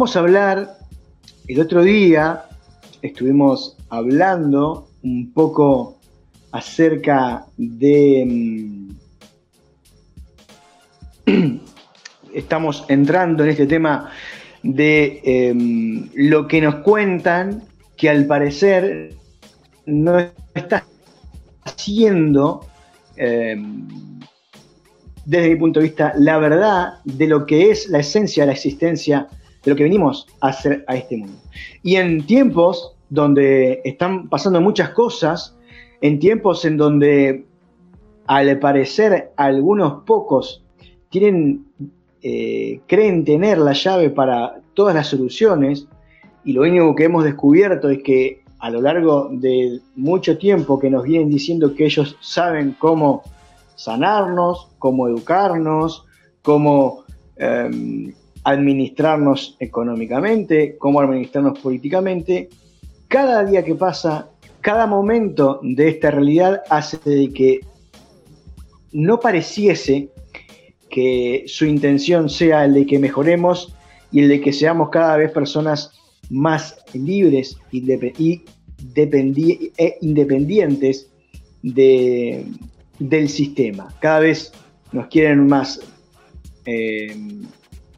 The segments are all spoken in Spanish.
Vamos a hablar, el otro día estuvimos hablando un poco acerca de... mm, Estamos entrando en este tema de em, lo que nos cuentan que al parecer no está siendo, em, desde mi punto de vista, la verdad de lo que es la esencia de la existencia de lo que venimos a hacer a este mundo. Y en tiempos donde están pasando muchas cosas, en tiempos en donde al parecer algunos pocos tienen, eh, creen tener la llave para todas las soluciones, y lo único que hemos descubierto es que a lo largo de mucho tiempo que nos vienen diciendo que ellos saben cómo sanarnos, cómo educarnos, cómo em, administrarnos económicamente, cómo administrarnos políticamente, cada día que pasa, cada momento de esta realidad hace de que no pareciese que su intención sea el de que mejoremos y el de que seamos cada vez personas más libres y, e independientes de- del sistema. Cada vez nos quieren más eh,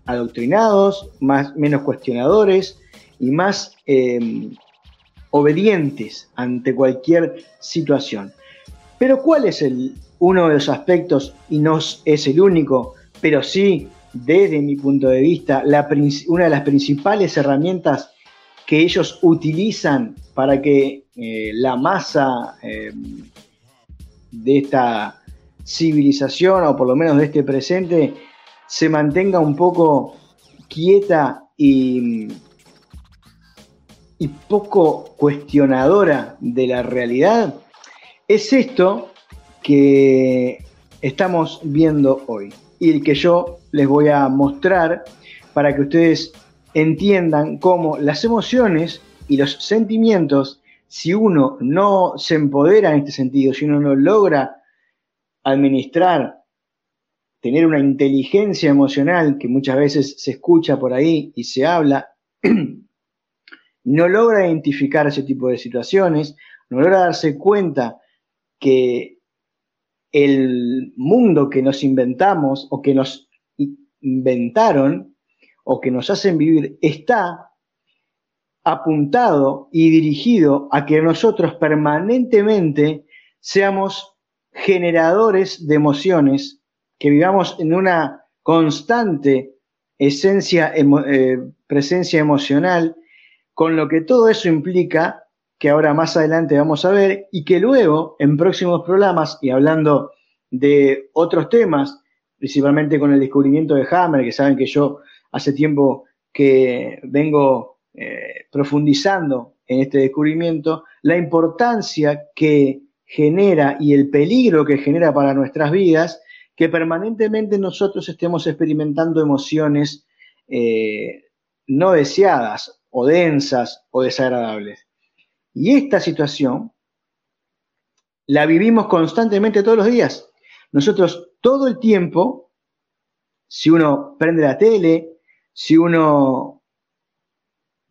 adoctrinados, más, menos cuestionadores y más eh, obedientes ante cualquier situación. Pero ¿cuál es el, uno de los aspectos, y no es el único, pero sí, desde mi punto de vista, la una de las principales herramientas que ellos utilizan para que eh, la masa eh, de esta civilización, o por lo menos de este presente, se mantenga un poco quieta y, y poco cuestionadora de la realidad, es esto que estamos viendo hoy y el que yo les voy a mostrar para que ustedes entiendan cómo las emociones y los sentimientos, si uno no se empodera en este sentido, si uno no logra administrar, tener una inteligencia emocional que muchas veces se escucha por ahí y se habla, no logra identificar ese tipo de situaciones, no logra darse cuenta que el mundo que nos inventamos o que nos inventaron o que nos hacen vivir está apuntado y dirigido a que nosotros permanentemente seamos generadores de emociones, que vivamos en una constante eh, presencia emocional, con lo que todo eso implica, que ahora más adelante vamos a ver, y que luego en próximos programas, y hablando de otros temas, principalmente con el descubrimiento de Hammer, que saben que yo hace tiempo que vengo eh, profundizando en este descubrimiento, la importancia que genera y el peligro que genera para nuestras vidas que permanentemente nosotros estemos experimentando emociones eh, no deseadas o densas o desagradables. Y esta situación la vivimos constantemente todos los días. Nosotros todo el tiempo, si uno prende la tele, si uno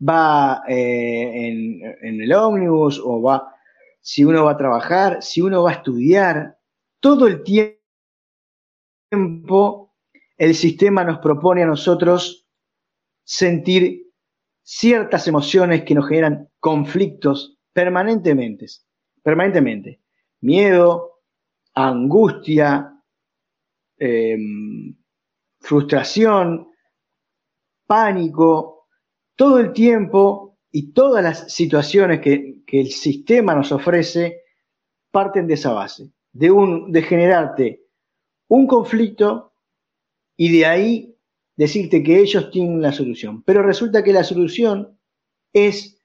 va eh, en, en el ómnibus o va, si uno va a trabajar, si uno va a estudiar, todo el tiempo el sistema nos propone a nosotros sentir ciertas emociones que nos generan conflictos permanentemente, permanentemente. Miedo, angustia, eh, frustración, pánico, todo el tiempo y todas las situaciones que, que el sistema nos ofrece parten de esa base, de, un, de generarte un conflicto y de ahí decirte que ellos tienen la solución. Pero resulta que la solución es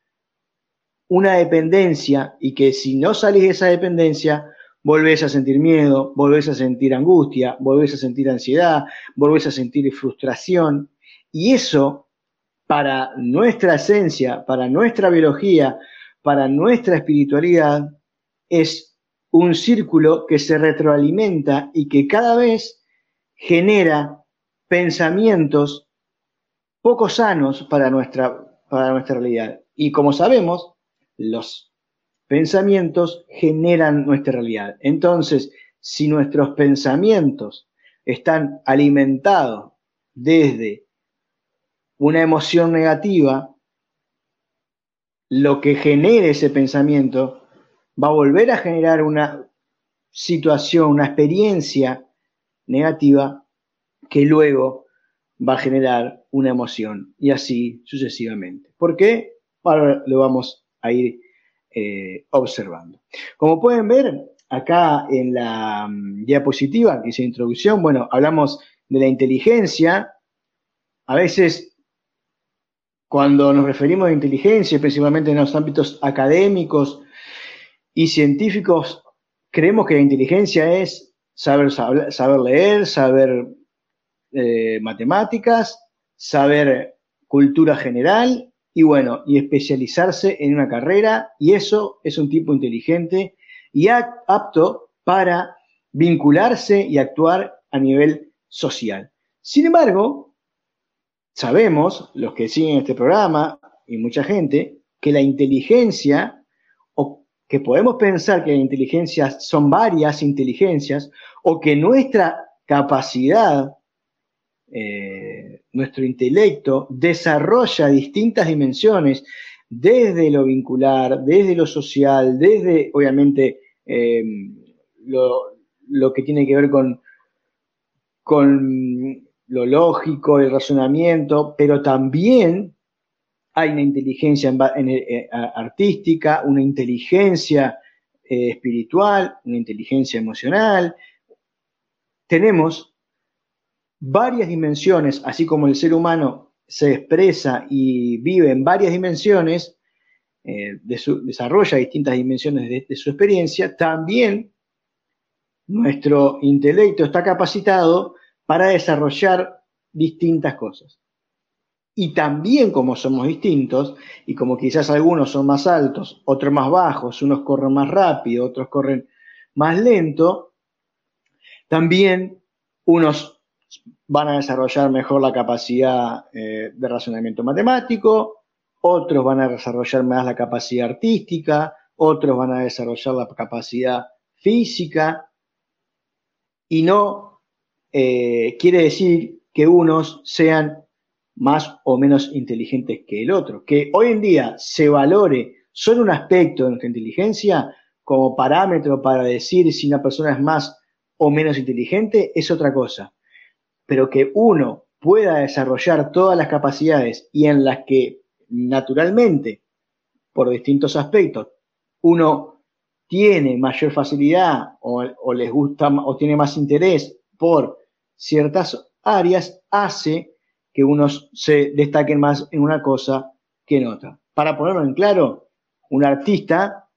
una dependencia y que si no salís de esa dependencia, volvés a sentir miedo, volvés a sentir angustia, volvés a sentir ansiedad, volvés a sentir frustración. Y eso, para nuestra esencia, para nuestra biología, para nuestra espiritualidad, es un círculo que se retroalimenta y que cada vez genera pensamientos poco sanos para nuestra, para nuestra realidad. Y como sabemos, los pensamientos generan nuestra realidad. Entonces, si nuestros pensamientos están alimentados desde una emoción negativa, lo que genere ese pensamiento va a volver a generar una situación, una experiencia negativa que luego va a generar una emoción y así sucesivamente. ¿Por qué? Ahora lo vamos a ir eh, observando. Como pueden ver acá en la mm, diapositiva que dice introducción, bueno, hablamos de la inteligencia. A veces cuando nos referimos a inteligencia, principalmente en los ámbitos académicos y científicos, creemos que la inteligencia es saber, saber, leer, saber eh, matemáticas, saber cultura general y bueno, y especializarse en una carrera y eso es un tipo inteligente y apto para vincularse y actuar a nivel social. Sin embargo, sabemos, los que siguen este programa y mucha gente, que la inteligencia, que podemos pensar que la inteligencia son varias inteligencias, o que nuestra capacidad, eh, nuestro intelecto, desarrolla distintas dimensiones, desde lo vincular, desde lo social, desde, obviamente, eh, lo, que tiene que ver con, con lo lógico, el razonamiento, pero también hay una inteligencia eh, artística, una inteligencia eh, espiritual, una inteligencia emocional. Tenemos varias dimensiones, así como el ser humano se expresa y vive en varias dimensiones, eh, desarrolla distintas dimensiones de su experiencia, también nuestro intelecto está capacitado para desarrollar distintas cosas. Y también como somos distintos, y como quizás algunos son más altos, otros más bajos, unos corren más rápido, otros corren más lento, también unos van a desarrollar mejor la capacidad eh, de razonamiento matemático, otros van a desarrollar más la capacidad artística, otros van a desarrollar la capacidad física, y no eh, quiere decir que unos sean más o menos inteligentes que el otro. Que hoy en día se valore solo un aspecto de nuestra inteligencia como parámetro para decir si una persona es más o menos inteligente es otra cosa. Pero que uno pueda desarrollar todas las capacidades y en las que naturalmente, por distintos aspectos, uno tiene mayor facilidad o, o les gusta o tiene más interés por ciertas áreas hace que unos se destaquen más en una cosa que en otra. Para ponerlo en claro, un artista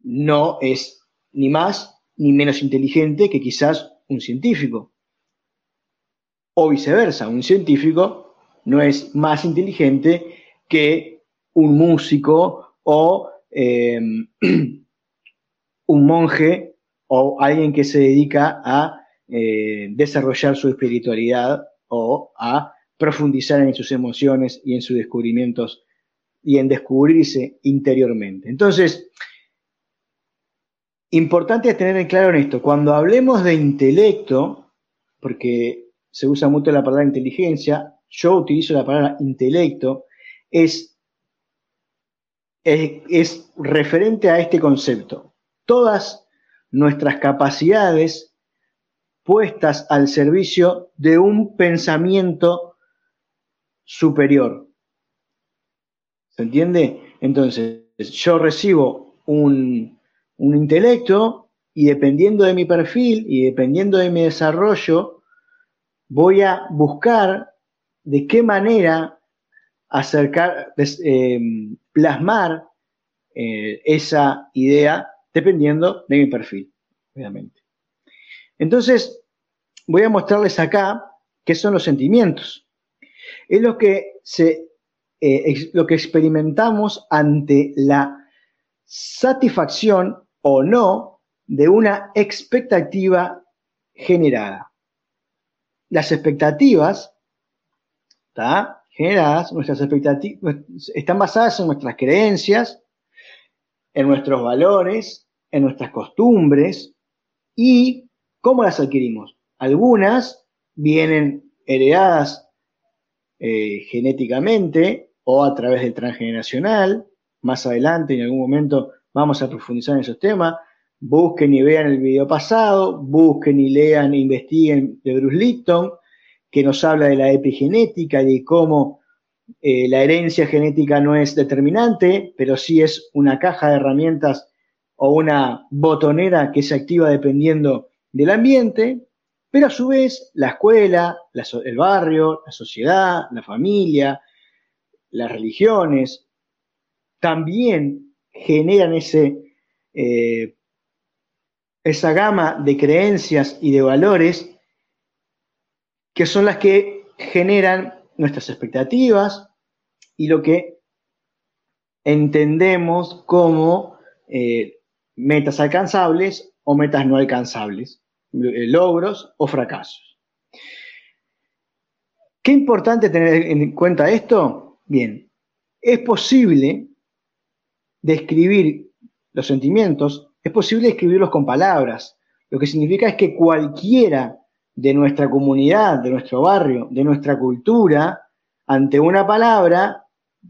no es ni más ni menos inteligente que quizás un científico. O viceversa, un científico no es más inteligente que un músico o eh, un monje o alguien que se dedica a eh, desarrollar su espiritualidad o a profundizar en sus emociones y en sus descubrimientos y en descubrirse interiormente. Entonces, importante tener en claro en esto, cuando hablemos de intelecto, porque se usa mucho la palabra inteligencia, yo utilizo la palabra intelecto, es, es, es referente a este concepto. Todas nuestras capacidades puestas al servicio de un pensamiento superior. ¿Se entiende? Entonces, yo recibo un, intelecto y dependiendo de mi perfil y dependiendo de mi desarrollo, voy a buscar de qué manera acercar, eh, plasmar eh, esa idea dependiendo de mi perfil, obviamente. Entonces, voy a mostrarles acá qué son los sentimientos. Es lo que, se, eh, lo que experimentamos ante la satisfacción o no de una expectativa generada. Las expectativas ¿está? Generadas, nuestras expectativas, están basadas en nuestras creencias, en nuestros valores, en nuestras costumbres y cómo las adquirimos. Algunas vienen heredadas eh, genéticamente o a través del transgeneracional. Más adelante, en algún momento, vamos a profundizar en esos temas. Busquen y vean el video pasado, busquen y lean e investiguen de Bruce Lipton, que nos habla de la epigenética y de cómo eh, la herencia genética no es determinante, pero sí es una caja de herramientas o una botonera que se activa dependiendo del ambiente, pero a su vez la escuela, el barrio, la sociedad, la familia, las religiones, también generan ese, eh, esa gama de creencias y de valores que son las que generan nuestras expectativas y lo que entendemos como eh, metas alcanzables o metas no alcanzables, logros o fracasos. Qué importante tener en cuenta esto. Bien, es posible describir los sentimientos, es posible describirlos con palabras, lo que significa es que cualquiera de nuestra comunidad, de nuestro barrio, de nuestra cultura, ante una palabra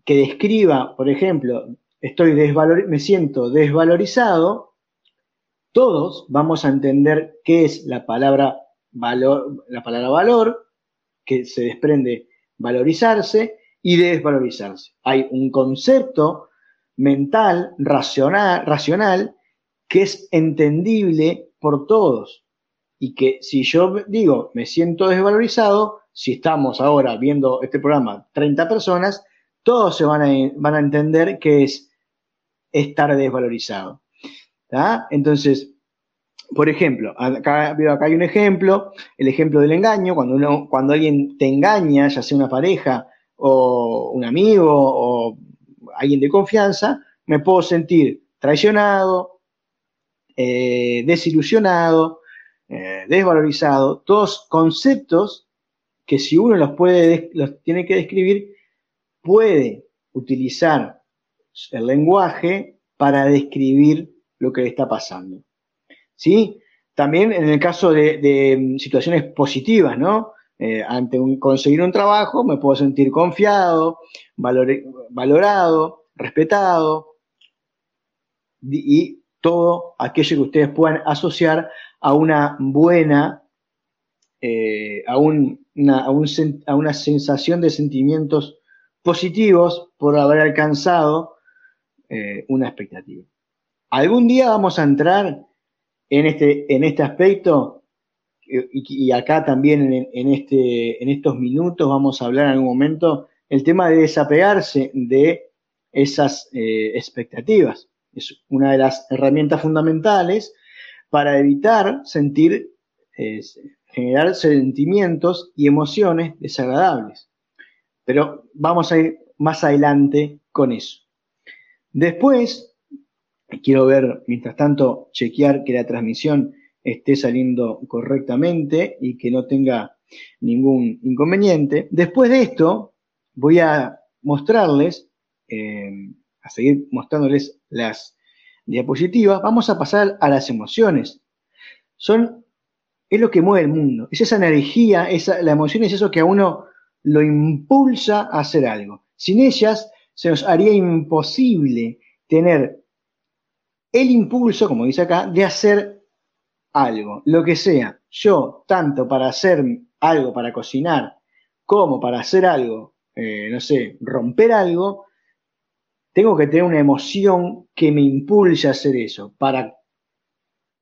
que describa, por ejemplo, estoy me siento desvalorizado, todos vamos a entender qué es la palabra valor, la palabra valor, que se desprende valorizarse y desvalorizarse. Hay un concepto mental, racional, racional, que es entendible por todos y que si yo digo me siento desvalorizado, si estamos ahora viendo este programa 30 personas, todos se van a, van a entender que es estar desvalorizado. Entonces, por ejemplo, acá, hay un ejemplo, el ejemplo del engaño, cuando, uno, cuando alguien te engaña, ya sea una pareja o un amigo o alguien de confianza, me puedo sentir traicionado, eh, desilusionado, eh, desvalorizado, todos conceptos que si uno los, puede, los tiene que describir, puede utilizar el lenguaje para describir lo que le está pasando. ¿Sí? También en el caso de, mm, situaciones positivas, ¿no? Eh, ante conseguir un trabajo me puedo sentir confiado, valorado, respetado y todo aquello que ustedes puedan asociar a una buena, eh, a, una, a, una sensación de sentimientos positivos por haber alcanzado eh, una expectativa. Algún día vamos a entrar en este, en este aspecto eh, y, acá también en, este, en estos minutos vamos a hablar en algún momento el tema de desapegarse de esas expectativas. Es una de las herramientas fundamentales para evitar sentir, generar sentimientos y emociones desagradables. Pero vamos a ir más adelante con eso. Después, quiero ver, mientras tanto, chequear que la transmisión esté saliendo correctamente y que no tenga ningún inconveniente. Después de esto, voy a mostrarles, eh, a seguir mostrándoles las diapositivas, vamos a pasar a las emociones. Son, es lo que mueve el mundo, es esa energía, esa, la emoción es eso que a uno lo impulsa a hacer algo. Sin ellas se nos haría imposible tener el impulso, como dice acá, de hacer algo, lo que sea. Yo, tanto para hacer algo, para cocinar, como para hacer algo, eh, no sé, romper algo, tengo que tener una emoción que me impulse a hacer eso. Para,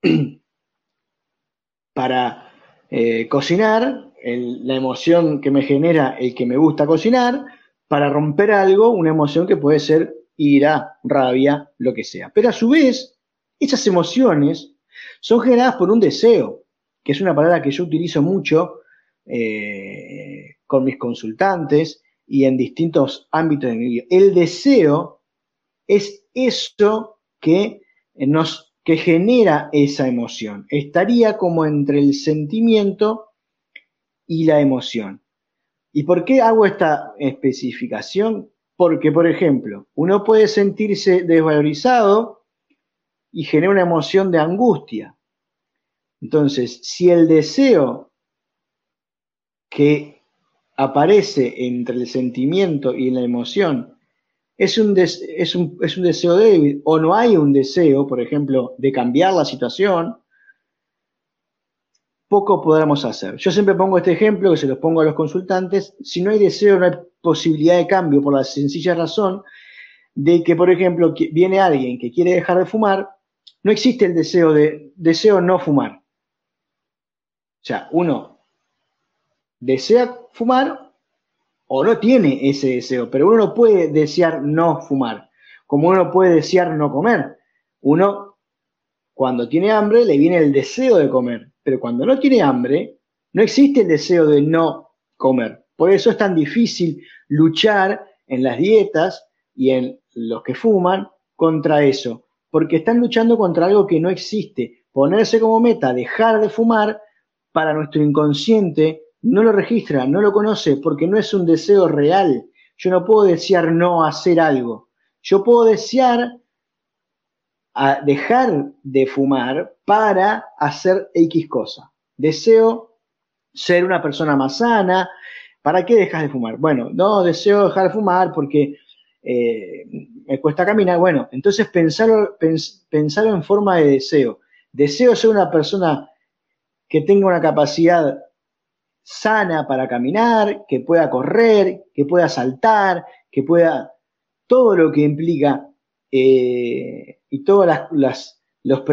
para eh, cocinar, la emoción que me genera el que me gusta cocinar. Para romper algo, una emoción que puede ser ira, rabia, lo que sea. Pero a su vez, esas emociones son generadas por un deseo, que es una palabra que yo utilizo mucho eh, con mis consultantes y en distintos ámbitos de mi vida. El deseo es eso que nos que genera esa emoción. Estaría como entre el sentimiento y la emoción. ¿Y por qué hago esta especificación? Porque, por ejemplo, uno puede sentirse desvalorizado y genera una emoción de angustia. Entonces, si el deseo que aparece entre el sentimiento y la emoción es un, es, un, es un, deseo débil o no hay un deseo, por ejemplo, de cambiar la situación, poco podremos hacer. Yo siempre pongo este ejemplo, que se los pongo a los consultantes, si no hay deseo, no hay posibilidad de cambio por la sencilla razón de que, por ejemplo, viene alguien que quiere dejar de fumar, no existe el deseo de deseo no fumar. O sea, uno desea fumar o no tiene ese deseo, pero uno no puede desear no fumar, como uno puede desear no comer. Uno, cuando tiene hambre, le viene el deseo de comer, pero cuando no tiene hambre, no existe el deseo de no comer. Por eso es tan difícil luchar en las dietas y en los que fuman contra eso, porque están luchando contra algo que no existe. Ponerse como meta dejar de fumar para nuestro inconsciente no lo registra, no lo conoce, porque no es un deseo real. Yo no puedo desear no hacer algo. Yo puedo desear dejar de fumar para hacer X cosa. Deseo ser una persona más sana. ¿Para qué dejas de fumar? Bueno, no, deseo dejar de fumar porque eh, me cuesta caminar. Bueno, entonces pensarlo, en forma de deseo. Deseo ser una persona que tenga una capacidad sana para caminar, que pueda correr, que pueda saltar, que pueda todo lo que implica eh, y todos los,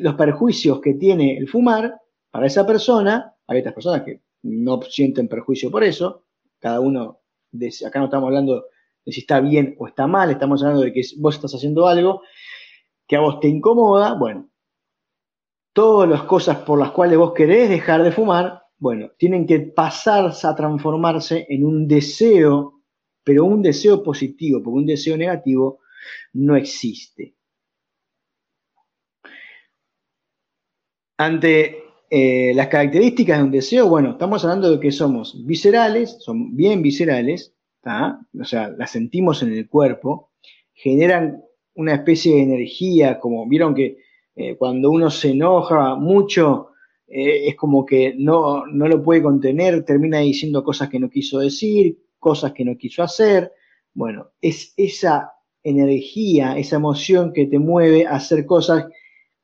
los perjuicios que tiene el fumar para esa persona, hay otras personas que no sienten perjuicio por eso, cada uno, de, acá no estamos hablando de si está bien o está mal, estamos hablando de que vos estás haciendo algo que a vos te incomoda, bueno, todas las cosas por las cuales vos querés dejar de fumar, bueno, tienen que pasarse a transformarse en un deseo, pero un deseo positivo, porque un deseo negativo no existe. Ante eh, las características de un deseo, bueno, estamos hablando de que somos viscerales, son bien viscerales, o sea, las sentimos en el cuerpo, generan una especie de energía, como vieron que eh, cuando uno se enoja mucho, eh, es como que no, no lo puede contener, termina diciendo cosas que no quiso decir, cosas que no quiso hacer. Bueno, es esa energía, esa emoción que te mueve a hacer cosas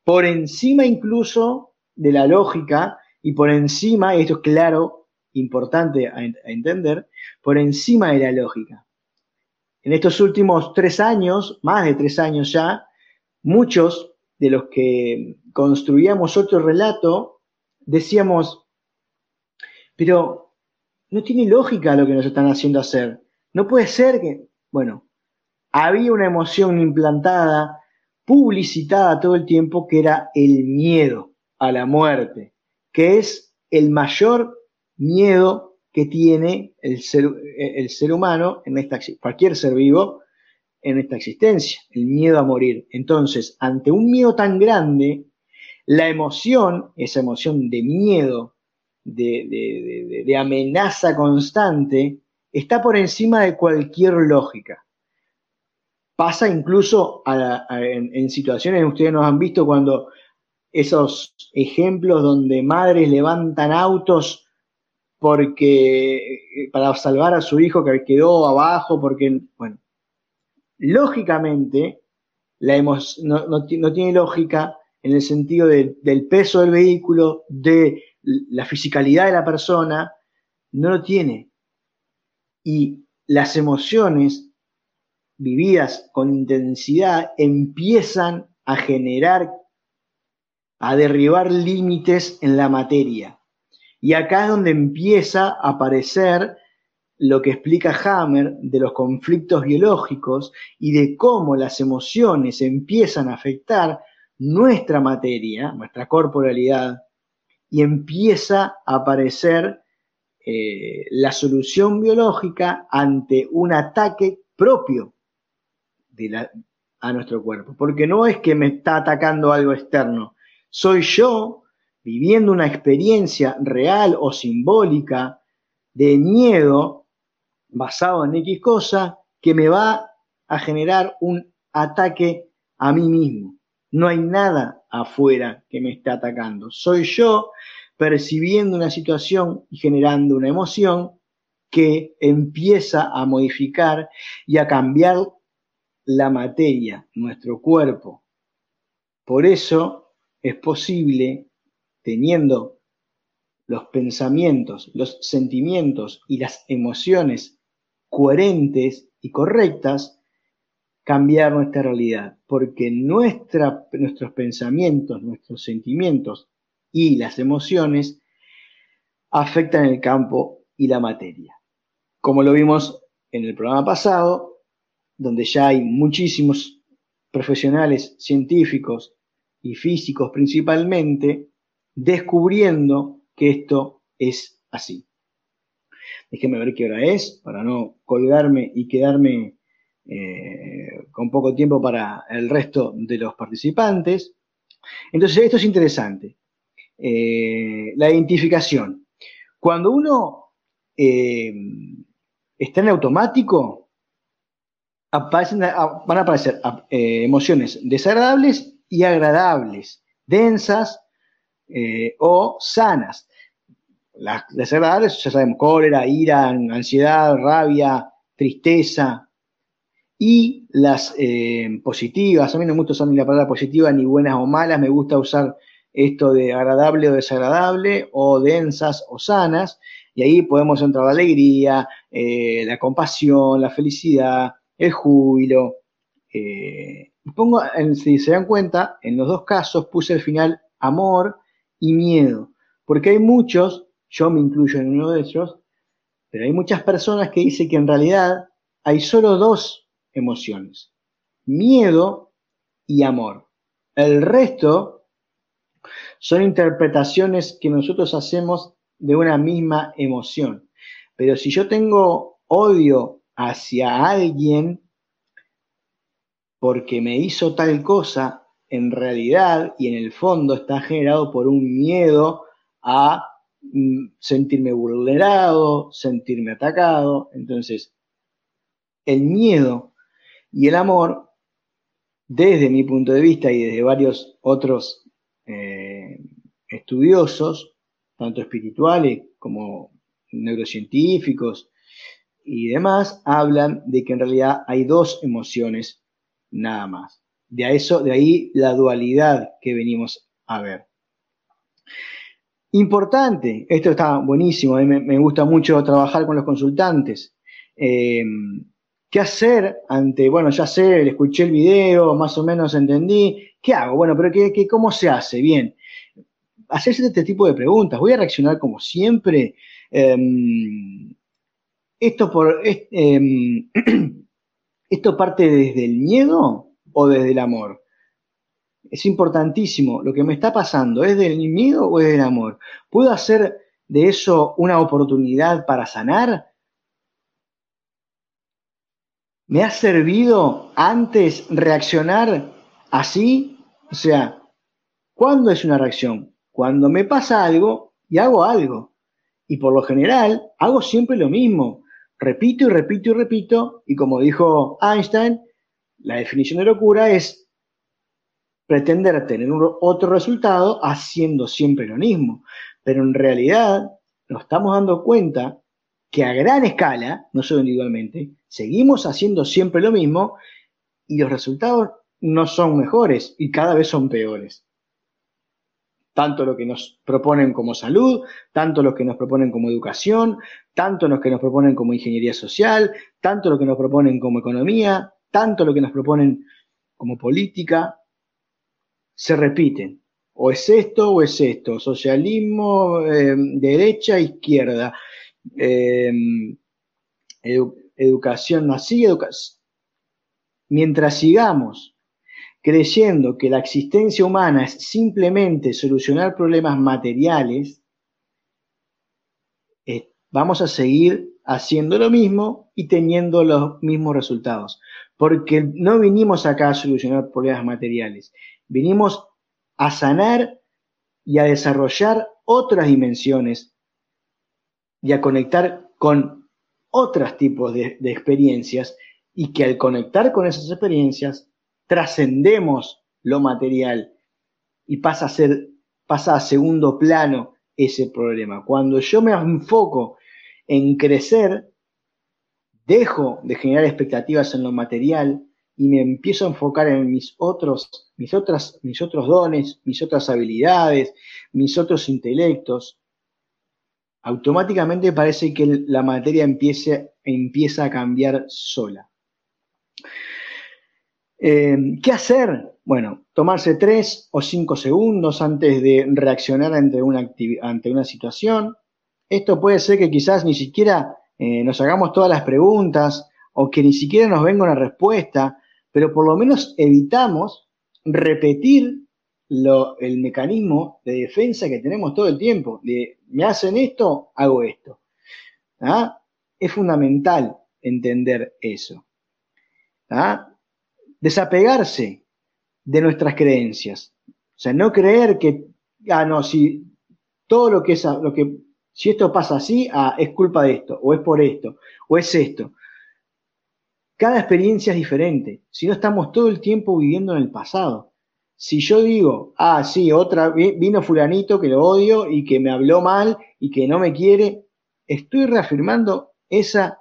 por encima incluso de la lógica y por encima, y esto es claro, importante a, entender, por encima de la lógica. En estos últimos tres años, más de tres años ya, muchos de los que construíamos otro relato decíamos, pero no tiene lógica lo que nos están haciendo hacer. No puede ser que, bueno, había una emoción implantada, publicitada todo el tiempo, que era el miedo a la muerte, que es el mayor miedo que tiene el ser, el ser humano, en esta, cualquier ser vivo, en esta existencia, el miedo a morir. Entonces, ante un miedo tan grande, la emoción, esa emoción de miedo, de, amenaza constante, está por encima de cualquier lógica. Pasa incluso en, situaciones, ustedes nos han visto cuando esos ejemplos donde madres levantan autos porque para salvar a su hijo que quedó abajo, porque, bueno, lógicamente, la no, no, tiene lógica en el sentido del peso del vehículo, de la fisicalidad de la persona, no lo tiene. Y las emociones vividas con intensidad empiezan a generar, a derribar límites en la materia. Y acá es donde empieza a aparecer lo que explica Hammer de los conflictos biológicos y de cómo las emociones empiezan a afectar nuestra materia, nuestra corporalidad, y empieza a aparecer eh, la solución biológica ante un ataque propio a nuestro cuerpo. Porque no es que me está atacando algo externo, soy yo viviendo una experiencia real o simbólica de miedo basado en X cosa que me va a generar un ataque a mí mismo. No hay nada afuera que me esté atacando. Soy yo percibiendo una situación y generando una emoción que empieza a modificar y a cambiar la materia, nuestro cuerpo. Por eso es posible, teniendo los pensamientos, los sentimientos y las emociones coherentes y correctas, cambiar nuestra realidad, porque nuestra, nuestros pensamientos, nuestros sentimientos y las emociones afectan el campo y la materia. Como lo vimos en el programa pasado, donde ya hay muchísimos profesionales científicos y físicos principalmente, descubriendo que esto es así. Déjenme ver qué hora es para no colgarme y quedarme eh, con poco tiempo para el resto de los participantes. Entonces, esto es interesante. Eh, la identificación. Cuando uno eh, está en automático, aparecen, van a aparecer emociones desagradables y agradables, densas o sanas. Las desagradables, ya sabemos, cólera, ira, ansiedad, rabia, tristeza, y las eh, positivas, a mí no me gusta usar ni la palabra positiva ni buenas o malas, me gusta usar esto de agradable o desagradable, o densas o sanas, y ahí podemos entrar la alegría, eh, la compasión, la felicidad, el júbilo. Eh, pongo, si se dan cuenta, en los dos casos puse al final amor y miedo, porque hay muchos, yo me incluyo en uno de ellos, pero hay muchas personas que dicen que en realidad hay solo dos emociones, miedo y amor. El resto son interpretaciones que nosotros hacemos de una misma emoción. Pero si yo tengo odio hacia alguien porque me hizo tal cosa, en realidad y en el fondo está generado por un miedo a mm, sentirme vulnerado, sentirme atacado. Entonces, el miedo y el amor, desde mi punto de vista y desde varios otros eh, estudiosos, tanto espirituales como neurocientíficos y demás, hablan de que en realidad hay dos emociones nada más. De, eso, de ahí la dualidad que venimos a ver. Importante, esto está buenísimo, a mí me, gusta mucho trabajar con los consultantes. Eh, ¿Qué hacer ante, bueno, ya sé, escuché el video, más o menos entendí, ¿qué hago? Bueno, pero ¿qué, cómo se hace? Bien, hacerse este tipo de preguntas. Voy a reaccionar como siempre. Em, esto, por, em, ¿Esto parte desde el miedo o desde el amor? Es importantísimo. Lo que me está pasando, ¿es del miedo o es del amor? ¿Puedo hacer de eso una oportunidad para sanar? ¿Me ha servido antes reaccionar así? O sea, ¿cuándo es una reacción? Cuando me pasa algo y hago algo. Y por lo general hago siempre lo mismo. Repito y repito y repito. Y como dijo Einstein, la definición de locura es pretender tener otro resultado haciendo siempre lo mismo. Pero en realidad nos estamos dando cuenta que a gran escala, no solo individualmente, seguimos haciendo siempre lo mismo y los resultados no son mejores y cada vez son peores. Tanto lo que nos proponen como salud, tanto lo que nos proponen como educación, tanto lo que nos proponen como ingeniería social, tanto lo que nos proponen como economía, tanto lo que nos proponen como política, se repiten. O es esto o es esto, socialismo, eh, derecha, izquierda, eh, educación así, educación. Mientras sigamos creyendo que la existencia humana es simplemente solucionar problemas materiales, eh, vamos a seguir haciendo lo mismo y teniendo los mismos resultados. Porque no vinimos acá a solucionar problemas materiales, vinimos a sanar y a desarrollar otras dimensiones y a conectar con otros tipos de, experiencias y que al conectar con esas experiencias trascendemos lo material y pasa a ser, pasa a segundo plano ese problema. Cuando yo me enfoco en crecer, dejo de generar expectativas en lo material y me empiezo a enfocar en mis otros, mis otras, mis otros dones, mis otras habilidades, mis otros intelectos, automáticamente parece que la materia empieza a cambiar sola. Eh, ¿Qué hacer? Bueno, tomarse tres o cinco segundos antes de reaccionar ante una, situación. Esto puede ser que quizás ni siquiera eh, nos hagamos todas las preguntas o que ni siquiera nos venga una respuesta, pero por lo menos evitamos repetir el mecanismo de defensa que tenemos todo el tiempo, me hacen esto, hago esto. ¿Ah? Es fundamental entender eso. ¿Ah? Desapegarse de nuestras creencias. O sea, no creer que, ah, no, si todo lo que es, lo que, si esto pasa así, ah, es culpa de esto, o es por esto, o es esto. Cada experiencia es diferente, si no estamos todo el tiempo viviendo en el pasado. Si yo digo, ah, sí, otra, vino fulanito que lo odio y que me habló mal y que no me quiere, estoy reafirmando esa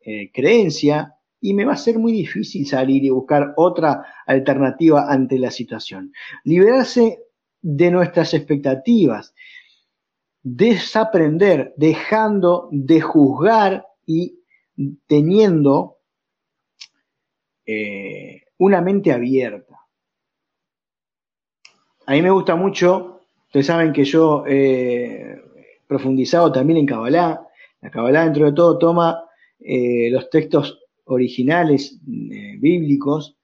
eh, creencia y me va a ser muy difícil salir y buscar otra alternativa ante la situación. Liberarse de nuestras expectativas, desaprender, dejando de juzgar y teniendo eh, una mente abierta. A mí me gusta mucho, ustedes saben que yo he profundizado también en Kabbalah. La Kabbalah, dentro de todo, toma eh, los textos originales eh, bíblicos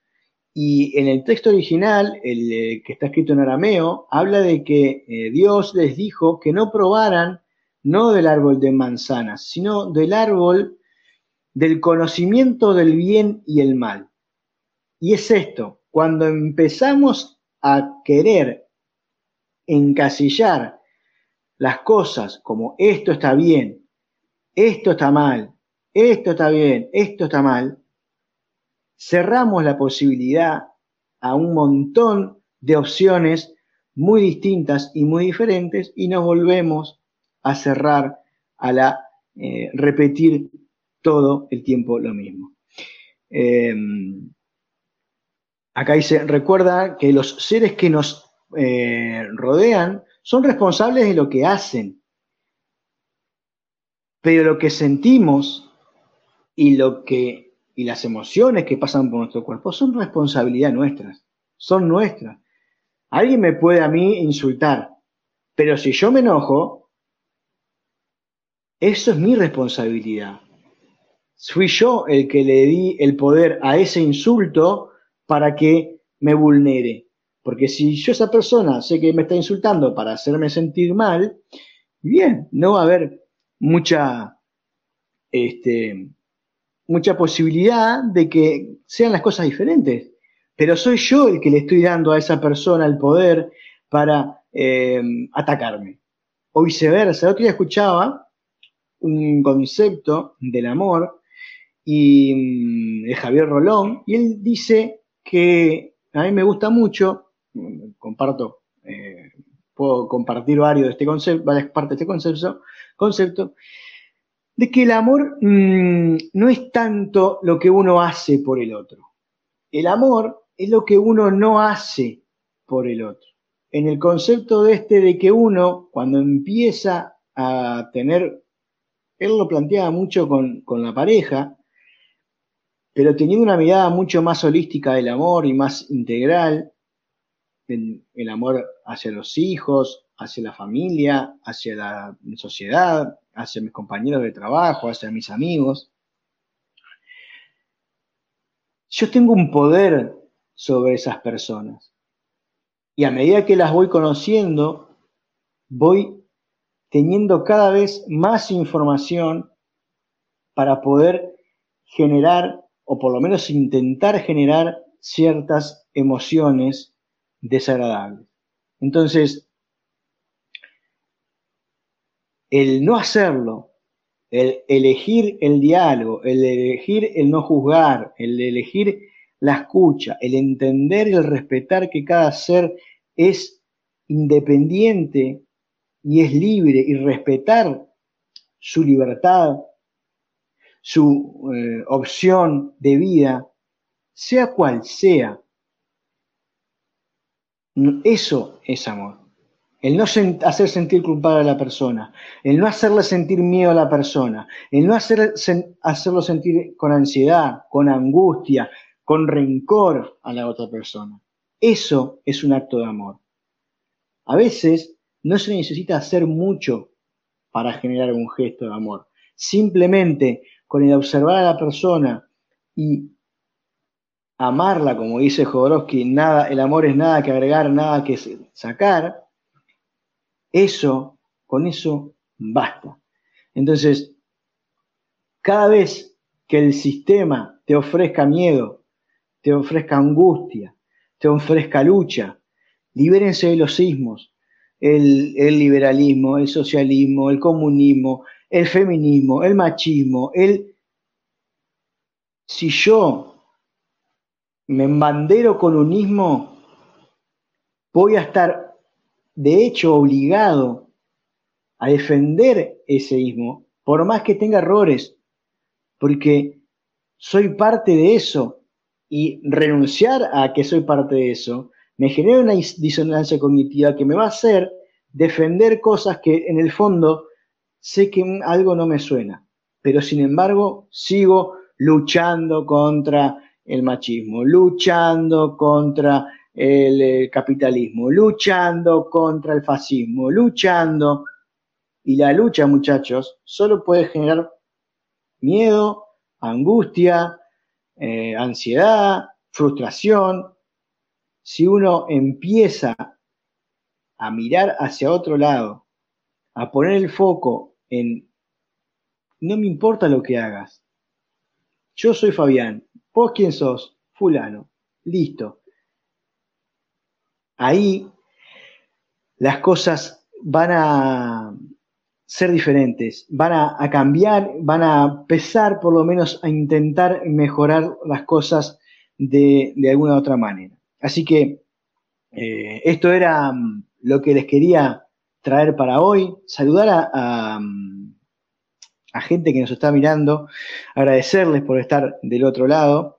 y en el texto original, el eh, que está escrito en arameo, habla de que Dios les dijo que no probaran no del árbol de manzanas, sino del árbol del conocimiento del bien y el mal. Y es esto, cuando empezamos a querer encasillar las cosas como esto está bien, esto está mal, esto está bien, esto está mal, cerramos la posibilidad a un montón de opciones muy distintas y muy diferentes y nos volvemos a cerrar a la eh, repetir todo el tiempo lo mismo. Em, Acá dice, recuerda que los seres que nos eh, rodean son responsables de lo que hacen, pero lo que sentimos y lo que y las emociones que pasan por nuestro cuerpo son responsabilidad nuestras, son nuestras. Alguien me puede a mí insultar, pero si yo me enojo, eso es mi responsabilidad. Fui yo el que le di el poder a ese insulto para que me vulnere. Porque si yo esa persona sé que me está insultando para hacerme sentir mal, bien, no va a haber mucha, este, mucha posibilidad de que sean las cosas diferentes. Pero soy yo el que le estoy dando a esa persona el poder para eh, atacarme. O viceversa. El otro día escuchaba un concepto del amor y mm, de Javier Rolón, y él dice que a mí me gusta mucho, comparto, eh, puedo compartir varios de este concepto, varias partes de este concepto, concepto de que el amor mm, no es tanto lo que uno hace por el otro. El amor es lo que uno no hace por el otro. En el concepto de este de que uno, cuando empieza a tener, él lo planteaba mucho con, con la pareja, pero teniendo una mirada mucho más holística del amor y más integral, el, amor hacia los hijos, hacia la familia, hacia la sociedad, hacia mis compañeros de trabajo, hacia mis amigos. Yo tengo un poder sobre esas personas. Y a medida que las voy conociendo, voy teniendo cada vez más información para poder generar o por lo menos intentar generar ciertas emociones desagradables. Entonces, el no hacerlo, el elegir el diálogo, el elegir el no juzgar, el elegir la escucha, el entender y el respetar que cada ser es independiente y es libre y respetar su libertad, su eh, opción de vida, sea cual sea. Eso es amor. El no hacer sentir culpable a la persona, el no hacerle sentir miedo a la persona, el no hacer, hacerlo sentir con ansiedad, con angustia, con rencor a la otra persona. Eso es un acto de amor. A veces no se necesita hacer mucho para generar un gesto de amor. Simplemente con el observar a la persona y amarla, como dice Jodorowsky, nada, el amor es nada que agregar, nada que sacar, eso, con eso basta. Entonces, cada vez que el sistema te ofrezca miedo, te ofrezca angustia, te ofrezca lucha, libérense de los sismos, el, el liberalismo, el socialismo, el comunismo, el feminismo, el machismo, el... Si yo me embandero con unismo, voy a estar de hecho obligado a defender ese ismo, por más que tenga errores, porque soy parte de eso y renunciar a que soy parte de eso me genera una disonancia cognitiva que me va a hacer defender cosas que en el fondo sé que algo no me suena, pero sin embargo sigo luchando contra el machismo, luchando contra el capitalismo, luchando contra el fascismo, luchando. Y la lucha, muchachos, solo puede generar miedo, angustia, eh, ansiedad, frustración. Si uno empieza a mirar hacia otro lado, a poner el foco en, no me importa lo que hagas. Yo soy Fabián, vos quién sos, fulano, listo ahí las cosas van a ser diferentes, van a, cambiar, van a pesar por lo menos a intentar mejorar las cosas de, alguna otra manera. Así que eh, esto era mm, lo que les quería traer para hoy, saludar a, a gente que nos está mirando, agradecerles por estar del otro lado